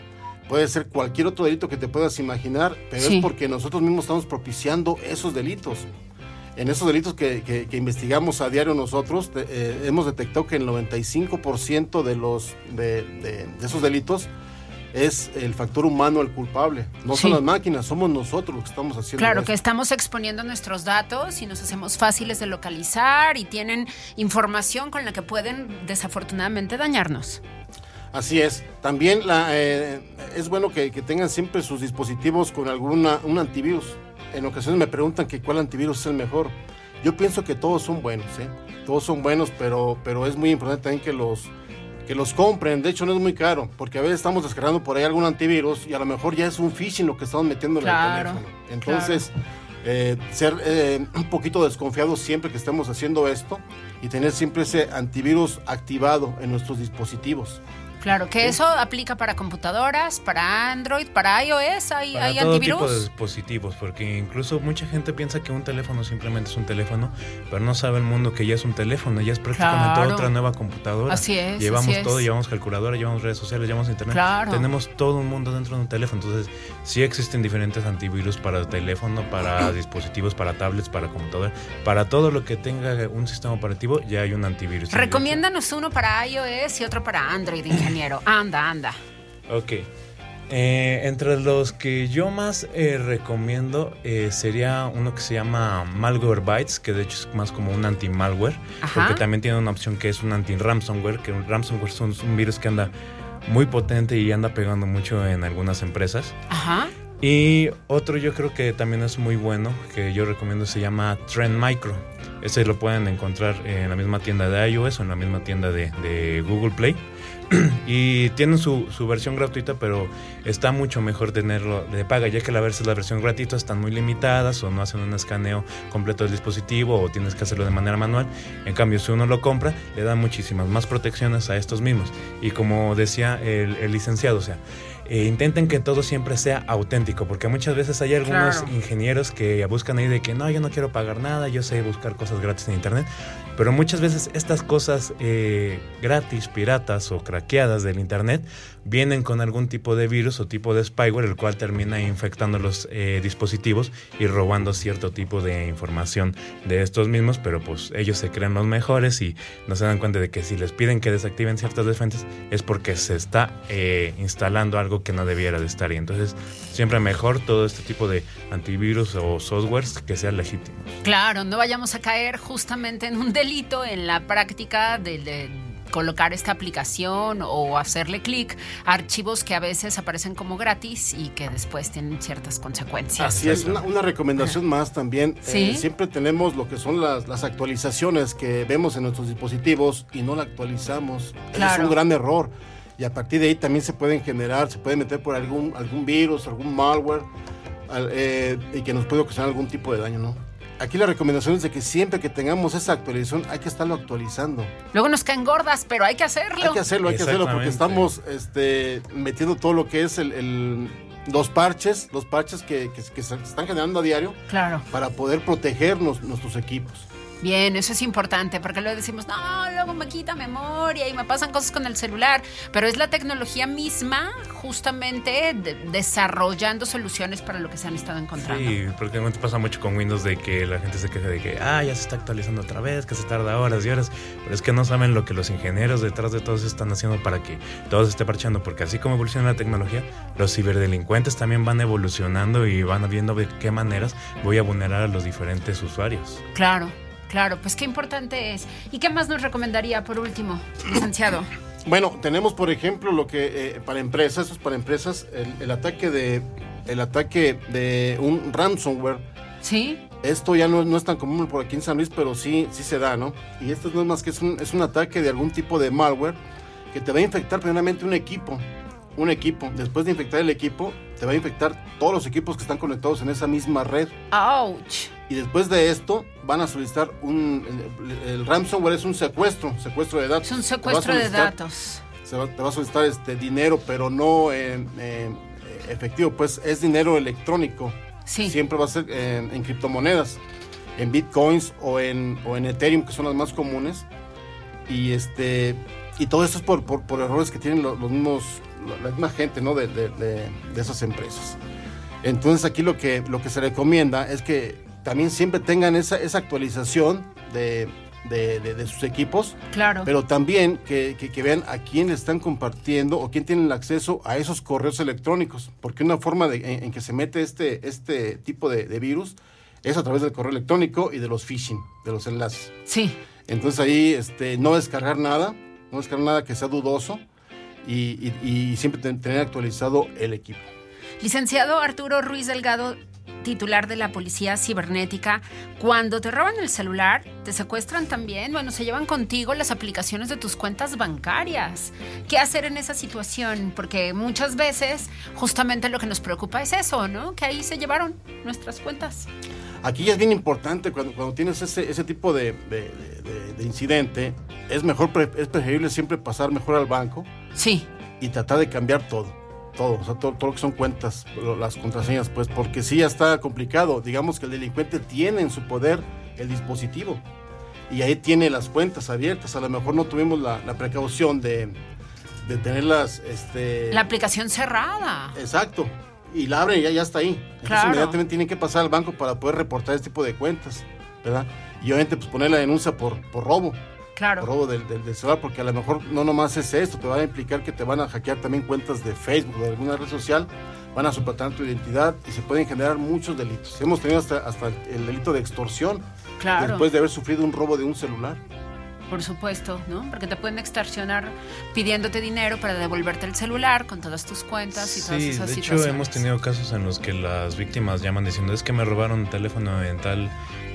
puede ser cualquier otro delito que te puedas imaginar, pero Sí. es porque nosotros mismos estamos propiciando esos delitos. En esos delitos que, que- que investigamos a diario nosotros, eh, hemos detectado que el 95% de, los, de, de- de esos delitos es el factor humano el culpable. No Sí. son las máquinas, somos nosotros los que estamos haciendo Claro, esto. que estamos exponiendo nuestros datos y nos hacemos fáciles de localizar y tienen información con la que pueden desafortunadamente dañarnos. Así es. También la, eh, es bueno que, que tengan siempre sus dispositivos con alguna un antivirus. En ocasiones me preguntan que cuál antivirus es el mejor. Yo pienso que todos son buenos, ¿eh? Todos son buenos, pero, pero es muy importante también que los, que los compren. De hecho, no es muy caro, porque a veces estamos descargando por ahí algún antivirus y a lo mejor ya es un phishing lo que estamos metiendo en Claro, el teléfono. Entonces, eh, ser eh, un poquito desconfiados siempre que estemos haciendo esto y tener siempre ese antivirus activado en nuestros dispositivos. Claro, que eso aplica para computadoras, para Android, para iOS, hay, Para hay todo antivirus. tipo de dispositivos, porque incluso mucha gente piensa que un teléfono simplemente es un teléfono, pero no sabe el mundo que ya es un teléfono, ya es prácticamente Claro. otra nueva computadora. Así es, Llevamos así es. todo, llevamos calculadora, llevamos redes sociales, llevamos internet. Claro. Tenemos todo un mundo dentro de un teléfono, entonces sí existen diferentes antivirus para teléfono, para dispositivos, para tablets, para computadora, para todo lo que tenga un sistema operativo ya hay un antivirus. Recomiéndanos uno para iOS y otro para Android, ingeniero. Anda, anda. Ok. Eh, entre los que yo más eh, recomiendo eh, sería uno que se llama Malwarebytes, que de hecho es más como un anti-malware, porque también tiene una opción que es un anti-ransomware, que un ransomware es un, virus que anda muy potente y anda pegando mucho en algunas empresas. Ajá. Y otro yo creo que también es muy bueno, que yo recomiendo, se llama Trend Micro. Ese lo pueden encontrar en la misma tienda de iOS o en la misma tienda de Google Play. y tienen su, su, versión gratuita, pero está mucho mejor tenerlo de paga, ya que la veces la versión gratuita están muy limitadas o no hacen un escaneo completo del dispositivo o tienes que hacerlo de manera manual. En cambio, si uno lo compra, le da muchísimas más protecciones a estos mismos. Y como decía el, el licenciado, o sea, eh, intenten que todo siempre sea auténtico, porque muchas veces hay algunos ingenieros que buscan ahí de que no, yo no quiero pagar nada, yo sé buscar cosas gratis en internet, pero muchas veces estas cosas eh, gratis, piratas o craqueadas del internet vienen con algún tipo de virus o tipo de spyware, el cual termina infectando los eh, dispositivos y robando cierto tipo de información de estos mismos, pero pues ellos se creen los mejores y no se dan cuenta de que si les piden que desactiven ciertas defensas es porque se está eh, instalando algo que no debiera de estar. Y entonces siempre mejor todo este tipo de antivirus o softwares que sean legítimos. Claro, no vayamos a caer justamente en un delito en la práctica del... De colocar esta aplicación o hacerle clic a archivos que a veces aparecen como gratis y que después tienen ciertas consecuencias. Así es, una, recomendación más también. Eh, siempre tenemos lo que son las, actualizaciones que vemos en nuestros dispositivos y no la actualizamos. Es un gran error. Y a partir de ahí también se pueden generar, se puede meter por algún, algún virus, algún malware eh, y que nos puede ocasionar algún tipo de daño, ¿no? Aquí la recomendación es de que siempre que tengamos esa actualización hay que estarlo actualizando. Luego nos caen gordas, pero hay que hacerlo. Hay que hacerlo, hay que hacerlo porque estamos este, metiendo todo lo que es el, los parches, los parches que, que, se están generando a diario claro. para poder protegernos nuestros equipos. Bien, eso es importante, porque luego decimos, no, luego me quita memoria y me pasan cosas con el celular, pero es la tecnología misma justamente desarrollando soluciones para lo que se han estado encontrando. Sí, porque te pasa mucho con Windows de que la gente se queja de que, ah, ya se está actualizando otra vez, que se tarda horas y horas, pero es que no saben lo que los ingenieros detrás de todo eso están haciendo para que todo se esté parchando, porque así como evoluciona la tecnología, los ciberdelincuentes también van evolucionando y van viendo de qué maneras voy a vulnerar a los diferentes usuarios. Claro. Claro, pues qué importante es. ¿Y qué más nos recomendaría por último, licenciado? Bueno, tenemos por ejemplo lo que eh, para empresas, eso es para empresas, el, ataque de el ataque de un ransomware. Sí. Esto ya no, no, es tan común por aquí en San Luis, pero sí, sí se da, ¿no? Y esto no es más que es un, es un ataque de algún tipo de malware que te va a infectar primeramente un equipo. Un equipo. Después de infectar el equipo, te va a infectar todos los equipos que están conectados en esa misma red. ¡Auch! Y después de esto van a solicitar un... El, ransomware es un secuestro, secuestro de datos. Es un secuestro de datos. Se te va a solicitar este dinero, pero no en, efectivo, pues es dinero electrónico. Sí. Siempre va a ser en, criptomonedas, en bitcoins o en, o en Ethereum, que son las más comunes. Y este y todo esto es por, por, errores que tienen los, mismos, la misma gente ¿no? de, de, de, esas empresas. Entonces aquí lo que, lo que se recomienda es que también siempre tengan esa, esa actualización de, de, sus equipos. Claro. Pero también que, que, vean a quién le están compartiendo o quién tiene el acceso a esos correos electrónicos. Porque una forma de, en, que se mete este, este tipo de, virus es a través del correo electrónico y de los phishing, de los enlaces. Sí. Entonces ahí este, no descargar nada, no descargar nada que sea dudoso y, y siempre tener actualizado el equipo. Licenciado Arturo Ruiz Delgado, titular de la policía cibernética, cuando te roban el celular, te secuestran también, bueno, se llevan contigo las aplicaciones de tus cuentas bancarias. ¿Qué hacer en esa situación? Porque muchas veces justamente lo que nos preocupa es eso, ¿no? Que ahí se llevaron nuestras cuentas. Aquí es bien importante cuando, cuando tienes ese, ese tipo de, incidente, es mejor, es preferible siempre pasar mejor al banco. Sí. Y tratar de cambiar todo todo, o sea, todo, lo que son cuentas, las contraseñas, pues porque sí ya está complicado. Digamos que el delincuente tiene en su poder el dispositivo y ahí tiene las cuentas abiertas. A lo mejor no tuvimos la, precaución de, de, tenerlas. Este... La aplicación cerrada. Exacto. Y la abren y ya, ya está ahí. Entonces inmediatamente tienen que pasar al banco para poder reportar este tipo de cuentas, ¿verdad? Y obviamente pues poner la denuncia por, por robo. Claro. robo del, del- del celular, porque a lo mejor no nomás es esto, te va a implicar que te van a hackear también cuentas de Facebook o de alguna red social, van a suplantar tu identidad y se pueden generar muchos delitos. Hemos tenido hasta, hasta el delito de extorsión Claro. después de haber sufrido un robo de un celular. Por supuesto, ¿no? Porque te pueden extorsionar pidiéndote dinero para devolverte el celular con todas tus cuentas y todas Sí, esas de hecho situaciones. hemos tenido casos en los que las víctimas llaman diciendo es que me robaron un teléfono en tal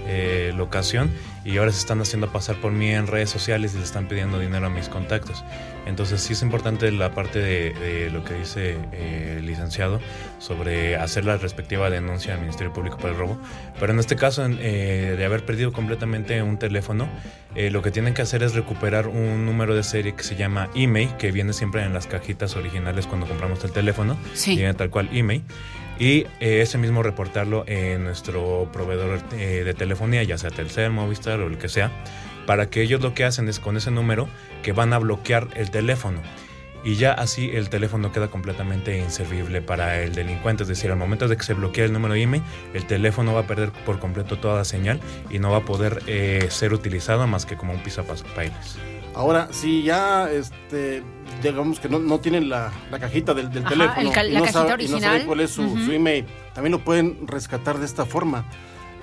eh, locación y ahora se están haciendo pasar por mí en redes sociales y le están pidiendo dinero a mis contactos. Entonces sí es importante la parte de, de lo que dice eh, el licenciado sobre hacer la respectiva denuncia al Ministerio Público por el robo. Pero en este caso eh, de haber perdido completamente un teléfono, eh, lo que tienen que hacer es recuperar un número de serie que se llama email, que viene siempre en las cajitas originales cuando compramos el teléfono. Sí. Viene tal cual email. Y eh, ese mismo reportarlo en nuestro proveedor eh, de telefonía, ya sea Telcel, Movistar o el que sea, para que ellos lo que hacen es con ese número que van a bloquear el teléfono. Y ya así el teléfono queda completamente inservible para el delincuente. Es decir, al momento de que se bloquea el número email, el teléfono va a perder por completo toda la señal y no va a poder eh, ser utilizado más que como un pisapapeles. Ahora, si ya, este, digamos que no, no tienen la, la cajita del, del Ajá, teléfono ca- la no cajita sabe- y no saben original. cuál es su, su email, también lo pueden rescatar de esta forma.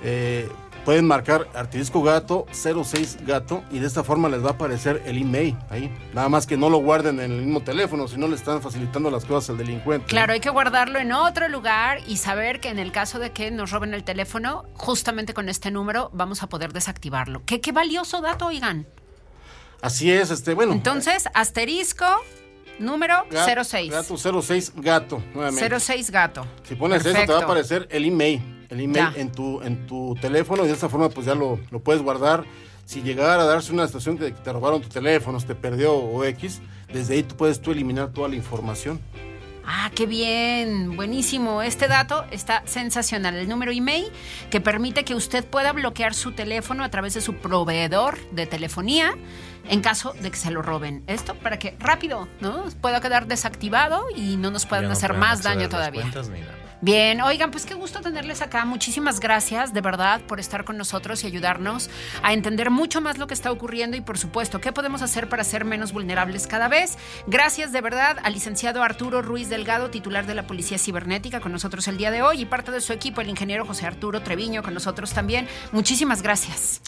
Eh, pueden marcar Artidisco Gato 06 Gato y de esta forma les va a aparecer el email ahí. Nada más que no lo guarden en el mismo teléfono, si no le están facilitando las cosas al delincuente. Claro, hay que guardarlo en otro lugar y saber que en el caso de que nos roben el teléfono, justamente con este número vamos a poder desactivarlo. ¿Qué, qué valioso dato, oigan? Así es, este, bueno. Entonces, asterisco, número Gato- 06. Gato 06 Gato, nuevamente. 06 gato. Si pones eso te va a aparecer el email, el email Ya. en tu, en tu teléfono y de esta forma pues ya lo, lo puedes guardar. Si llegara a darse una situación que te robaron tu teléfono, se te perdió o X, desde ahí tú puedes tú eliminar toda la información. Ah, qué bien, buenísimo. Este dato está sensacional. El número email que permite que usted pueda bloquear su teléfono a través de su proveedor de telefonía en caso de que se lo roben. Esto para que rápido, ¿no? Pueda quedar desactivado y no nos puedan no hacer más daño todavía. cuentas. Bien, oigan, pues qué gusto tenerles acá. Muchísimas gracias, de verdad, por estar con nosotros y ayudarnos a entender mucho más lo que está ocurriendo y, por supuesto, qué podemos hacer para ser menos vulnerables cada vez. Gracias, de verdad, al licenciado Arturo Ruiz Delgado, titular de la Policía Cibernética, con nosotros el día de hoy y parte de su equipo, el ingeniero José Arturo Treviño, con nosotros también. Muchísimas gracias.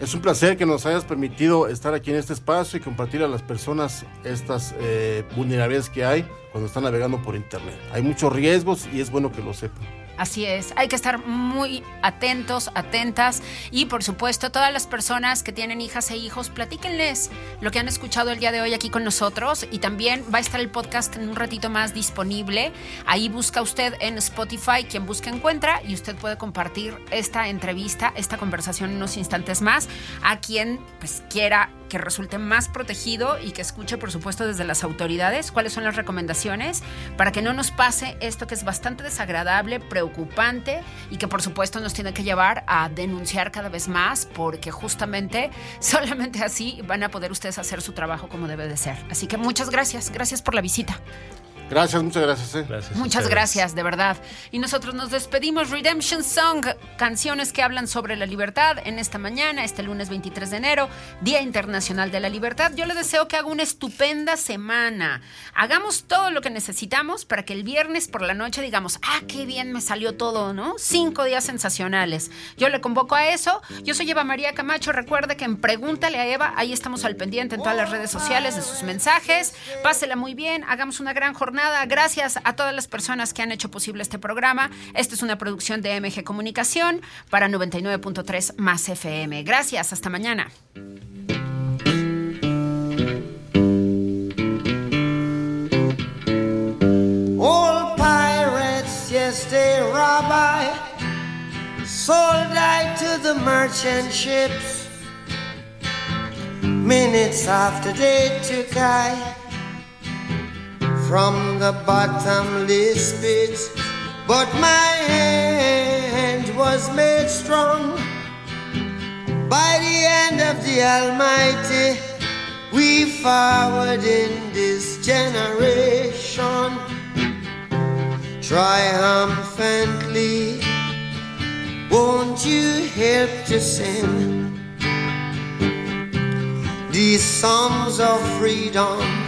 Es un placer que nos hayas permitido estar aquí en este espacio y compartir a las personas estas eh, vulnerabilidades que hay cuando están navegando por internet. Hay muchos riesgos y es bueno que lo sepan. Así es, hay que estar muy atentos, atentas y por supuesto todas las personas que tienen hijas e hijos, platíquenles lo que han escuchado el día de hoy aquí con nosotros y también va a estar el podcast en un ratito más disponible. Ahí busca usted en Spotify, quien busca encuentra y usted puede compartir esta entrevista, esta conversación en unos instantes más a quien pues quiera que resulte más protegido y que escuche, por supuesto, desde las autoridades cuáles son las recomendaciones para que no nos pase esto que es bastante desagradable, preocupante y que, por supuesto, nos tiene que llevar a denunciar cada vez más porque justamente solamente así van a poder ustedes hacer su trabajo como debe de ser. Así que muchas gracias, gracias por la visita. Gracias, muchas gracias. eh. Gracias. Muchas ustedes. gracias, de verdad. Y nosotros nos despedimos. Redemption Song, canciones que hablan sobre la libertad en esta mañana, este lunes 23 de enero, Día Internacional de la Libertad. Yo le deseo que haga una estupenda semana. Hagamos todo lo que necesitamos para que el viernes por la noche digamos, ah, qué bien me salió todo, ¿no? Cinco días sensacionales. Yo le convoco a eso. Yo soy Eva María Camacho. Recuerde que en Pregúntale a Eva, ahí estamos al pendiente en todas las redes sociales de sus mensajes. Pásela muy bien, hagamos una gran jornada. Gracias a todas las personas que han hecho posible este programa. Esta es una producción de MG Comunicación para 99.3 más FM. Gracias, hasta mañana. Pirates, yes, they sold to the merchant ships. Minutes after from the bottomless pit, but my hand was made strong by the hand of the Almighty. We forward in this generation triumphantly. Won't you help to sing these songs of freedom,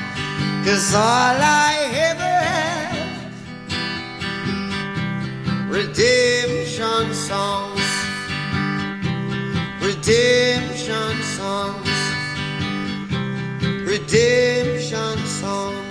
Cause all I ever have, redemption songs, redemption songs, redemption songs.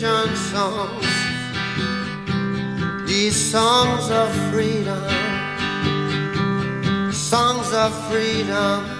songs, these songs of freedom, songs of freedom.